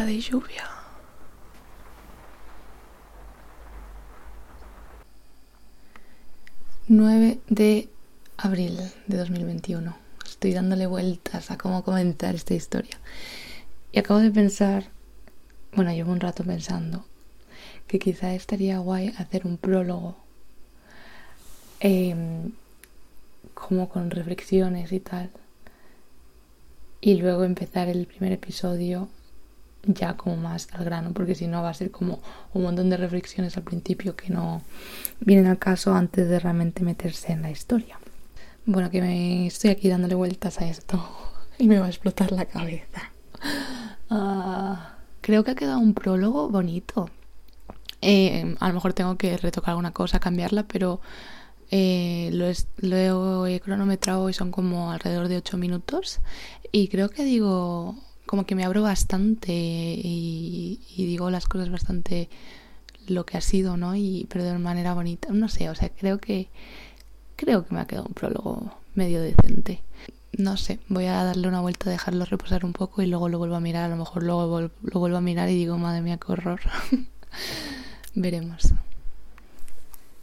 de lluvia. ...9 de abril de 2021. Estoy dándole vueltas a cómo comenzar esta historia. Y acabo de pensar... Bueno, llevo un rato pensando... ...que quizá estaría guay hacer un prólogo... Em, como con reflexiones y tal y luego empezar el primer episodio ya como más al grano, porque si no va a ser como un montón de reflexiones al principio que no vienen al caso antes de realmente meterse en la historia. Bueno, que estoy aquí dándole vueltas a esto y me va a explotar la cabeza. Ah, creo que ha quedado un prólogo bonito. Eh, a lo mejor tengo que retocar alguna cosa, cambiarla, pero eh, lo, he cronometrado y son como alrededor de 8 minutos. Y creo que digo, como que me abro bastante y, digo las cosas bastante lo que ha sido, ¿no? Y, pero de manera bonita. No sé, o sea, creo que, creo que me ha quedado un prólogo medio decente. No sé, voy a darle una vuelta, dejarlo reposar un poco y luego lo vuelvo a mirar. A lo mejor luego lo vuelvo a mirar y digo, madre mía, qué horror. Veremos.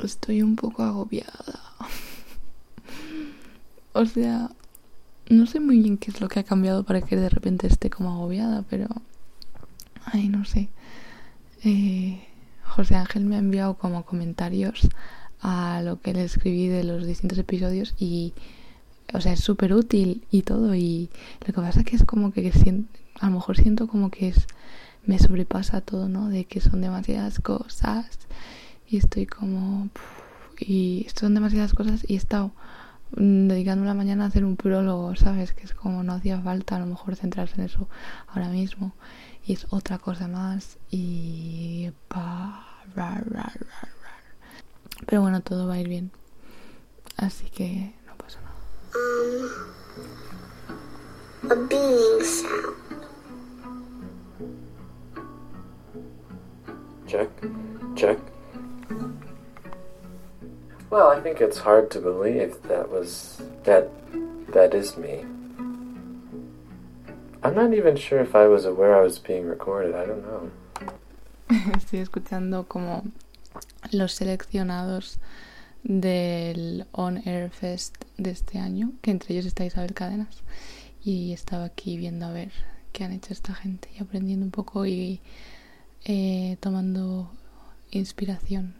Estoy un poco agobiada. o sea, no sé muy bien qué es lo que ha cambiado para que de repente esté como agobiada, pero... Ay, no sé. Eh, José Ángel me ha enviado como comentarios a lo que le escribí de los distintos episodios y... O sea, es súper útil y todo y lo que pasa que es como que a lo mejor siento como que es me sobrepasa todo, ¿no? De que son demasiadas cosas y estoy como... y son demasiadas cosas y he estado dedicando la mañana a hacer un prólogo, ¿sabes? Que es como no hacía falta a lo mejor centrarse en eso ahora mismo. Y es otra cosa más y... Pero bueno, todo va a ir bien. Así que no pasa nada. Um, a being sound. Check, check. Well, I think it's hard to believe that was that that is me. I'm not even sure if I was aware I was being recorded. I don't know. Estoy escuchando como los seleccionados del On Air Fest de este año, que entre ellos está Isabel Cadenas, y estaba aquí viendo a ver qué han hecho esta gente y aprendiendo un poco y eh, tomando inspiración